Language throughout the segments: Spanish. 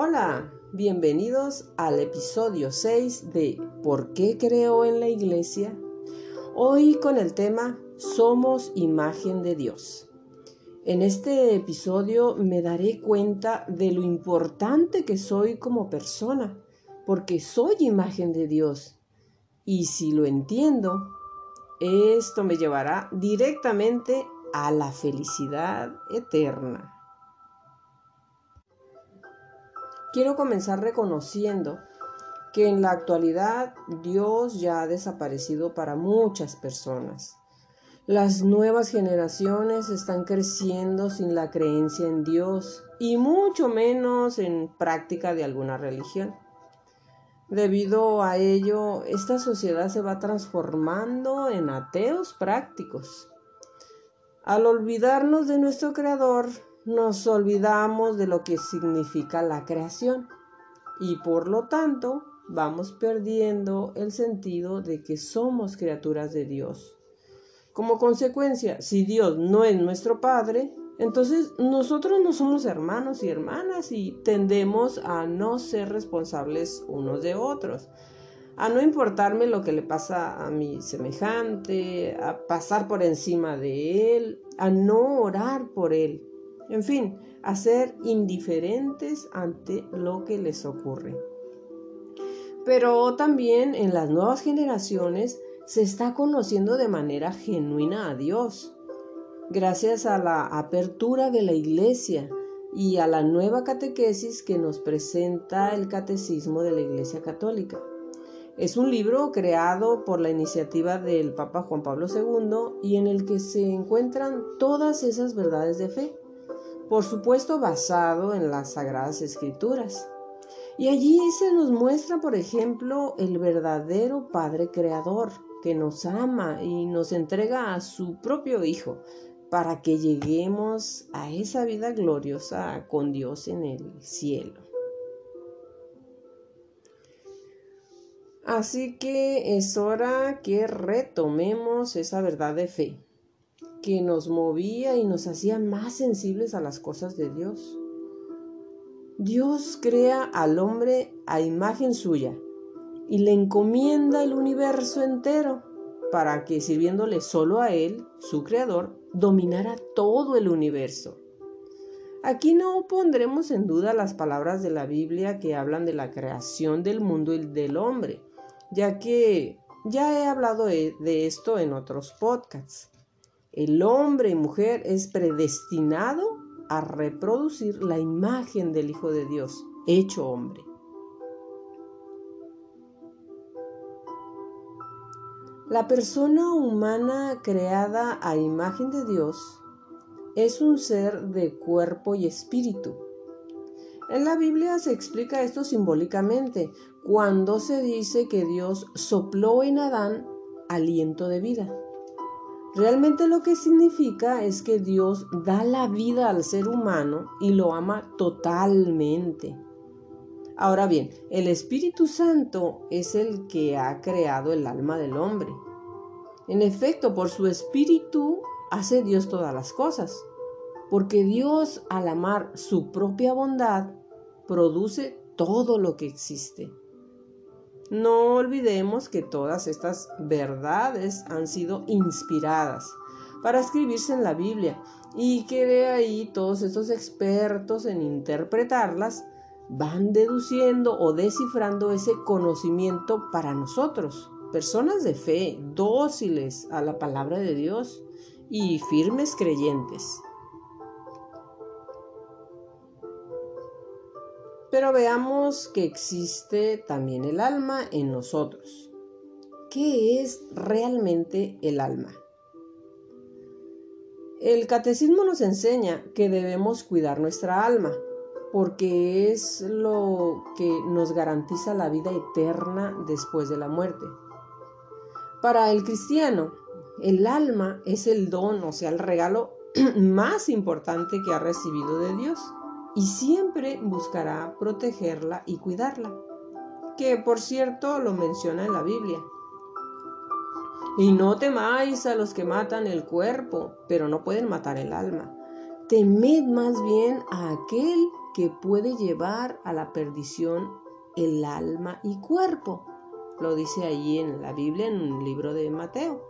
Hola, bienvenidos al episodio 6 de ¿Por qué creo en la iglesia? Hoy con el tema Somos imagen de Dios. En este episodio me daré cuenta de lo importante que soy como persona, porque soy imagen de Dios. Y si lo entiendo, esto me llevará directamente a la felicidad eterna. Quiero comenzar reconociendo que en la actualidad Dios ya ha desaparecido para muchas personas. Las nuevas generaciones están creciendo sin la creencia en Dios y mucho menos en práctica de alguna religión. Debido a ello, esta sociedad se va transformando en ateos prácticos. Al olvidarnos de nuestro Creador, nos olvidamos de lo que significa la creación y por lo tanto vamos perdiendo el sentido de que somos criaturas de Dios. Como consecuencia, si Dios no es nuestro Padre, entonces nosotros no somos hermanos y hermanas y tendemos a no ser responsables unos de otros, a no importarme lo que le pasa a mi semejante, a pasar por encima de él, a no orar por él, en fin, a ser indiferentes ante lo que les ocurre. Pero también en las nuevas generaciones se está conociendo de manera genuina a Dios. Gracias a la apertura de la iglesia y a la nueva catequesis que nos presenta el Catecismo de la Iglesia Católica. Es un libro creado por la iniciativa del Papa Juan Pablo II y en el que se encuentran todas esas verdades de fe por supuesto basado en las Sagradas Escrituras. Y allí se nos muestra, por ejemplo, el verdadero Padre Creador, que nos ama y nos entrega a su propio Hijo, para que lleguemos a esa vida gloriosa con Dios en el cielo. Así que es hora que retomemos esa verdad de fe que nos movía y nos hacía más sensibles a las cosas de Dios. Dios crea al hombre a imagen suya y le encomienda el universo entero para que sirviéndole solo a Él, su creador, dominara todo el universo. Aquí no pondremos en duda las palabras de la Biblia que hablan de la creación del mundo y del hombre, ya que ya he hablado de esto en otros podcasts. El hombre y mujer es predestinado a reproducir la imagen del Hijo de Dios, hecho hombre. La persona humana creada a imagen de Dios es un ser de cuerpo y espíritu. En la Biblia se explica esto simbólicamente cuando se dice que Dios sopló en Adán aliento de vida. Realmente lo que significa es que Dios da la vida al ser humano y lo ama totalmente. Ahora bien, el Espíritu Santo es el que ha creado el alma del hombre. En efecto, por su Espíritu hace Dios todas las cosas, porque Dios al amar su propia bondad produce todo lo que existe. No olvidemos que todas estas verdades han sido inspiradas para escribirse en la Biblia y que de ahí todos estos expertos en interpretarlas van deduciendo o descifrando ese conocimiento para nosotros, personas de fe, dóciles a la palabra de Dios y firmes creyentes. Pero veamos que existe también el alma en nosotros. ¿Qué es realmente el alma? El catecismo nos enseña que debemos cuidar nuestra alma, porque es lo que nos garantiza la vida eterna después de la muerte. Para el cristiano, el alma es el don, o sea, el regalo más importante que ha recibido de Dios y siempre buscará protegerla y cuidarla, que por cierto lo menciona en la Biblia. Y no temáis a los que matan el cuerpo, pero no pueden matar el alma. temed más bien a aquel que puede llevar a la perdición el alma y cuerpo. Lo dice allí en la Biblia, en un libro de Mateo.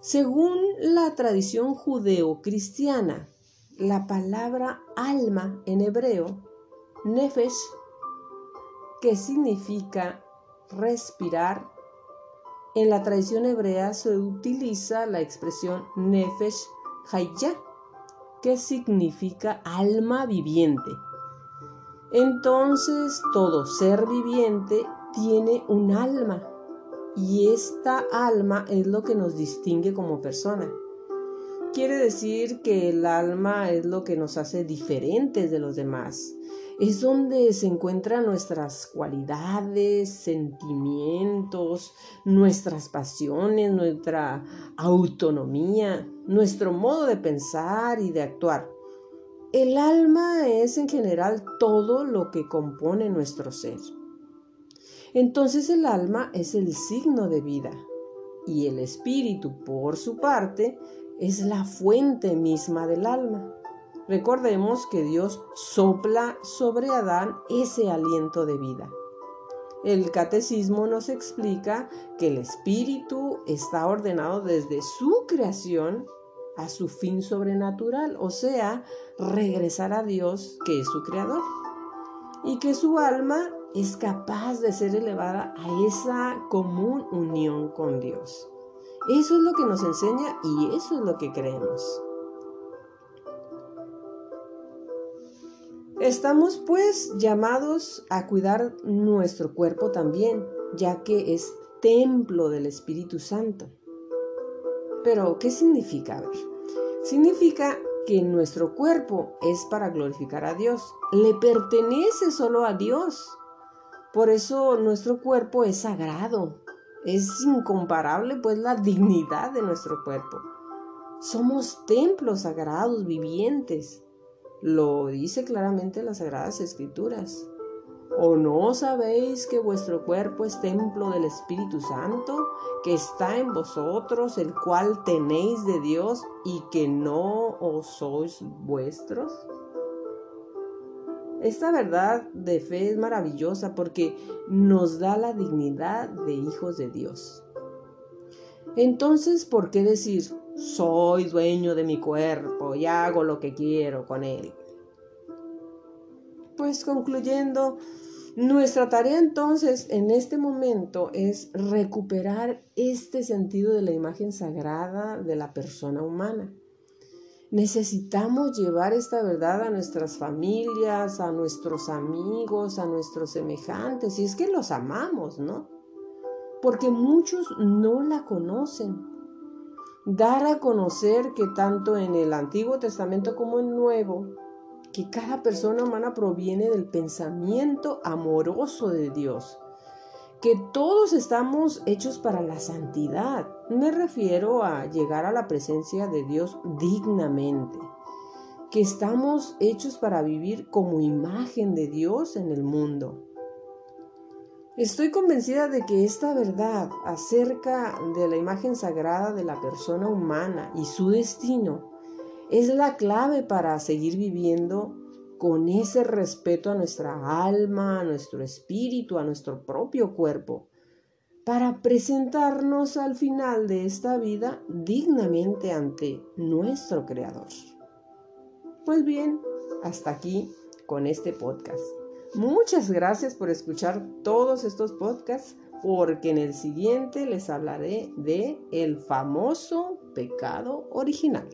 Según la tradición judeo-cristiana, la palabra alma en hebreo, nefesh, que significa respirar, en la tradición hebrea se utiliza la expresión nefesh hayya, que significa alma viviente. Entonces todo ser viviente tiene un alma y esta alma es lo que nos distingue como persona. Quiere decir que el alma es lo que nos hace diferentes de los demás. Es donde se encuentran nuestras cualidades, sentimientos, nuestras pasiones, nuestra autonomía, nuestro modo de pensar y de actuar. El alma es en general todo lo que compone nuestro ser. Entonces el alma es el signo de vida y el espíritu, por su parte, es la fuente misma del alma. Recordemos que Dios sopla sobre Adán ese aliento de vida. El catecismo nos explica que el espíritu está ordenado desde su creación a su fin sobrenatural, o sea, regresar a Dios que es su creador, y que su alma es capaz de ser elevada a esa común unión con Dios. Eso es lo que nos enseña y eso es lo que creemos. Estamos pues llamados a cuidar nuestro cuerpo también, ya que es templo del Espíritu Santo. Pero, ¿qué significa? significa que nuestro cuerpo es para glorificar a Dios, le pertenece solo a Dios. Por eso nuestro cuerpo es sagrado. Es incomparable pues la dignidad de nuestro cuerpo. Somos templos sagrados vivientes. Lo dice claramente las Sagradas Escrituras. ¿O no sabéis que vuestro cuerpo es templo del Espíritu Santo, que está en vosotros, el cual tenéis de Dios y que no os sois vuestros? Esta verdad de fe es maravillosa porque nos da la dignidad de hijos de Dios. Entonces, ¿por qué decir, soy dueño de mi cuerpo y hago lo que quiero con él? Pues concluyendo, nuestra tarea entonces en este momento es recuperar este sentido de la imagen sagrada de la persona humana. Necesitamos llevar esta verdad a nuestras familias, a nuestros amigos, a nuestros semejantes, y es que los amamos, ¿no? Porque muchos no la conocen. Dar a conocer que tanto en el Antiguo Testamento como en el Nuevo, que cada persona humana proviene del pensamiento amoroso de Dios que todos estamos hechos para la santidad. Me refiero a llegar a la presencia de Dios dignamente, que estamos hechos para vivir como imagen de Dios en el mundo. Estoy convencida de que esta verdad acerca de la imagen sagrada de la persona humana y su destino es la clave para seguir viviendo con ese respeto a nuestra alma, a nuestro espíritu, a nuestro propio cuerpo, para presentarnos al final de esta vida dignamente ante nuestro Creador. Pues bien, hasta aquí con este podcast. Muchas gracias por escuchar todos estos podcasts porque en el siguiente les hablaré de el famoso pecado original.